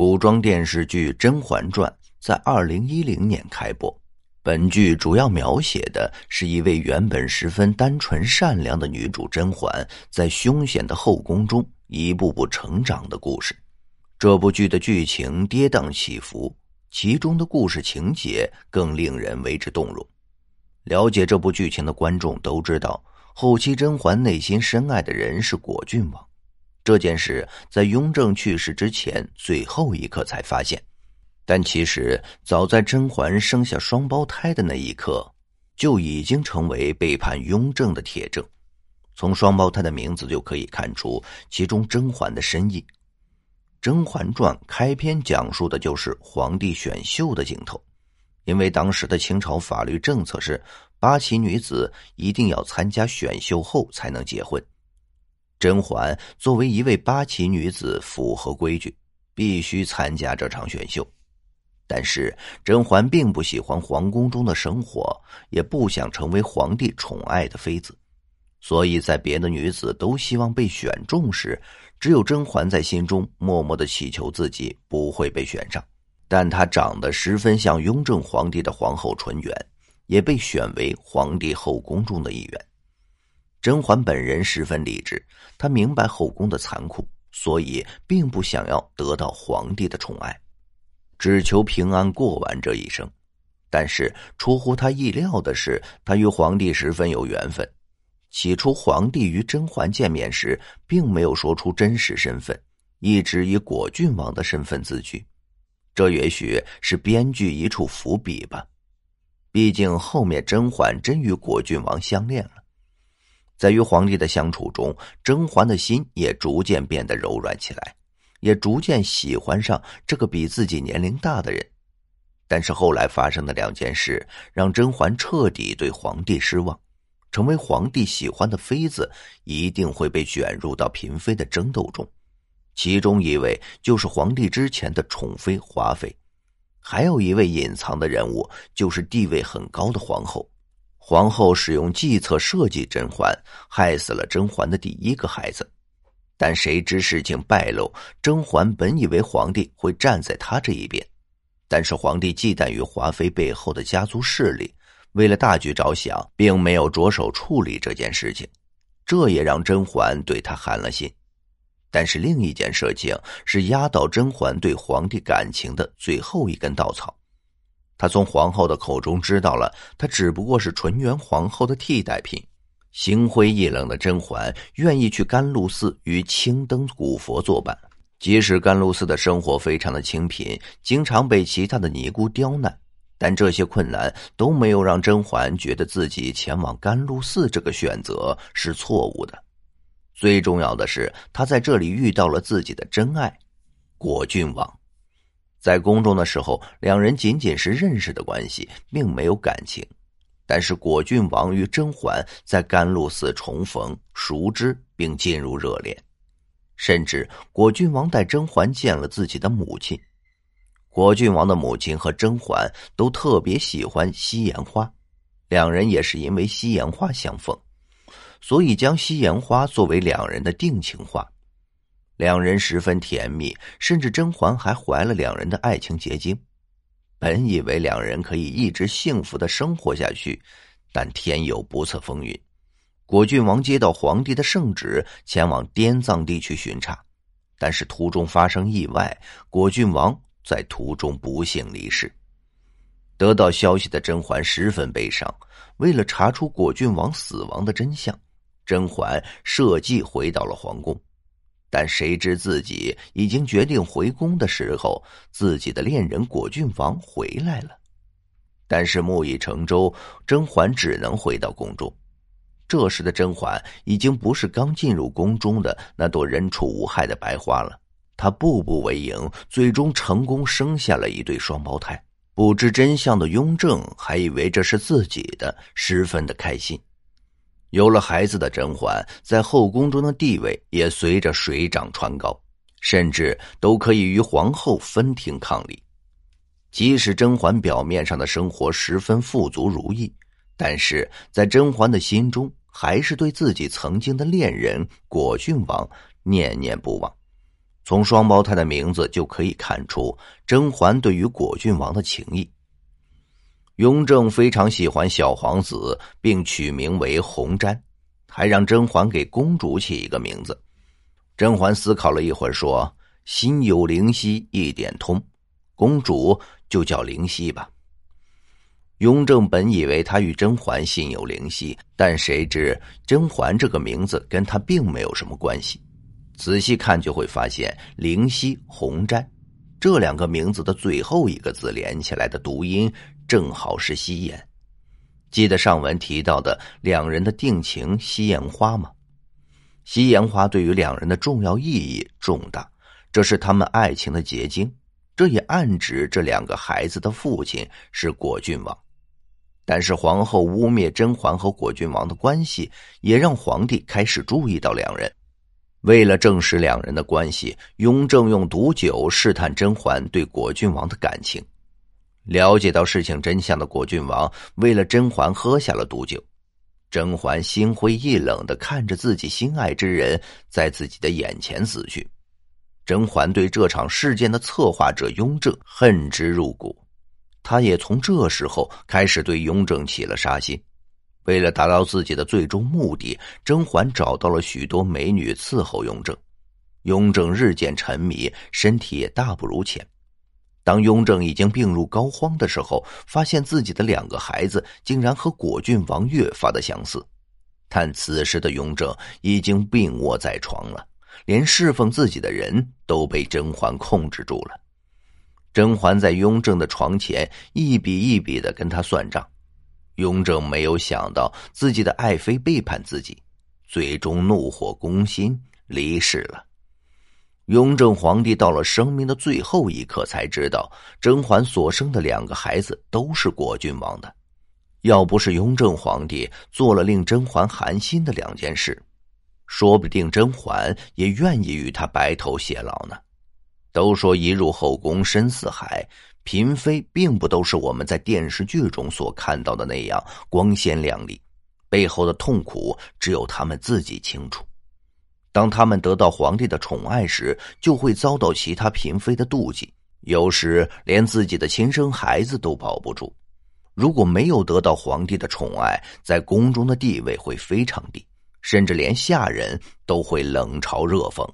古装电视剧《甄嬛传》在二零一零年开播。本剧主要描写的是一位原本十分单纯善良的女主甄嬛，在凶险的后宫中一步步成长的故事。这部剧的剧情跌宕起伏，其中的故事情节更令人为之动容。了解这部剧情的观众都知道，后期甄嬛内心深爱的人是果郡王。这件事在雍正去世之前最后一刻才发现，但其实早在甄嬛生下双胞胎的那一刻，就已经成为背叛雍正的铁证。从双胞胎的名字就可以看出其中甄嬛的深意。《甄嬛传》开篇讲述的就是皇帝选秀的镜头，因为当时的清朝法律政策是八旗女子一定要参加选秀后才能结婚。甄嬛作为一位八旗女子，符合规矩，必须参加这场选秀。但是甄嬛并不喜欢皇宫中的生活，也不想成为皇帝宠爱的妃子，所以在别的女子都希望被选中时，只有甄嬛在心中默默的祈求自己不会被选上。但她长得十分像雍正皇帝的皇后纯元，也被选为皇帝后宫中的一员。甄嬛本人十分理智，她明白后宫的残酷，所以并不想要得到皇帝的宠爱，只求平安过完这一生。但是出乎她意料的是，她与皇帝十分有缘分。起初，皇帝与甄嬛见面时，并没有说出真实身份，一直以果郡王的身份自居。这也许是编剧一处伏笔吧。毕竟后面甄嬛真与果郡王相恋了。在与皇帝的相处中，甄嬛的心也逐渐变得柔软起来，也逐渐喜欢上这个比自己年龄大的人。但是后来发生的两件事，让甄嬛彻底对皇帝失望。成为皇帝喜欢的妃子，一定会被卷入到嫔妃的争斗中。其中一位就是皇帝之前的宠妃华妃，还有一位隐藏的人物，就是地位很高的皇后。皇后使用计策设计甄嬛，害死了甄嬛的第一个孩子。但谁知事情败露，甄嬛本以为皇帝会站在她这一边，但是皇帝忌惮于华妃背后的家族势力，为了大局着想，并没有着手处理这件事情。这也让甄嬛对他寒了心。但是另一件事情是压倒甄嬛对皇帝感情的最后一根稻草。他从皇后的口中知道了，他只不过是纯元皇后的替代品。心灰意冷的甄嬛愿意去甘露寺与青灯古佛作伴，即使甘露寺的生活非常的清贫，经常被其他的尼姑刁难，但这些困难都没有让甄嬛觉得自己前往甘露寺这个选择是错误的。最重要的是，她在这里遇到了自己的真爱——果郡王。在宫中的时候，两人仅仅是认识的关系，并没有感情。但是果郡王与甄嬛在甘露寺重逢、熟知，并进入热恋，甚至果郡王带甄嬛见了自己的母亲。果郡王的母亲和甄嬛都特别喜欢西岩花，两人也是因为西岩花相逢，所以将西岩花作为两人的定情花。两人十分甜蜜，甚至甄嬛还怀了两人的爱情结晶。本以为两人可以一直幸福的生活下去，但天有不测风云。果郡王接到皇帝的圣旨，前往滇藏地区巡查，但是途中发生意外，果郡王在途中不幸离世。得到消息的甄嬛十分悲伤，为了查出果郡王死亡的真相，甄嬛设计回到了皇宫。但谁知自己已经决定回宫的时候，自己的恋人果郡王回来了。但是木已成舟，甄嬛只能回到宫中。这时的甄嬛已经不是刚进入宫中的那朵人畜无害的白花了，她步步为营，最终成功生下了一对双胞胎。不知真相的雍正还以为这是自己的，十分的开心。有了孩子的甄嬛，在后宫中的地位也随着水涨船高，甚至都可以与皇后分庭抗礼。即使甄嬛表面上的生活十分富足如意，但是在甄嬛的心中，还是对自己曾经的恋人果郡王念念不忘。从双胞胎的名字就可以看出甄嬛对于果郡王的情谊。雍正非常喜欢小皇子，并取名为弘瞻，还让甄嬛给公主起一个名字。甄嬛思考了一会儿，说：“心有灵犀一点通，公主就叫灵犀吧。”雍正本以为他与甄嬛心有灵犀，但谁知甄嬛这个名字跟他并没有什么关系。仔细看就会发现，灵犀、红瞻这两个名字的最后一个字连起来的读音正好是“夕颜”。记得上文提到的两人的定情夕颜花吗？夕颜花对于两人的重要意义重大，这是他们爱情的结晶。这也暗指这两个孩子的父亲是果郡王。但是皇后污蔑甄嬛和果郡王的关系，也让皇帝开始注意到两人。为了证实两人的关系，雍正用毒酒试探甄嬛对果郡王的感情。了解到事情真相的果郡王，为了甄嬛喝下了毒酒。甄嬛心灰意冷的看着自己心爱之人在自己的眼前死去。甄嬛对这场事件的策划者雍正恨之入骨。他也从这时候开始对雍正起了杀心。为了达到自己的最终目的，甄嬛找到了许多美女伺候雍正。雍正日渐沉迷，身体也大不如前。当雍正已经病入膏肓的时候，发现自己的两个孩子竟然和果郡王越发的相似。但此时的雍正已经病卧在床了，连侍奉自己的人都被甄嬛控制住了。甄嬛在雍正的床前一笔一笔的跟他算账，雍正没有想到自己的爱妃背叛自己，最终怒火攻心离世了。雍正皇帝到了生命的最后一刻才知道，甄嬛所生的两个孩子都是果郡王的。要不是雍正皇帝做了令甄嬛寒心的两件事，说不定甄嬛也愿意与他白头偕老呢。都说一入后宫深似海，嫔妃并不都是我们在电视剧中所看到的那样光鲜亮丽，背后的痛苦只有他们自己清楚。当他们得到皇帝的宠爱时，就会遭到其他嫔妃的妒忌，有时连自己的亲生孩子都保不住。如果没有得到皇帝的宠爱，在宫中的地位会非常低，甚至连下人都会冷嘲热讽。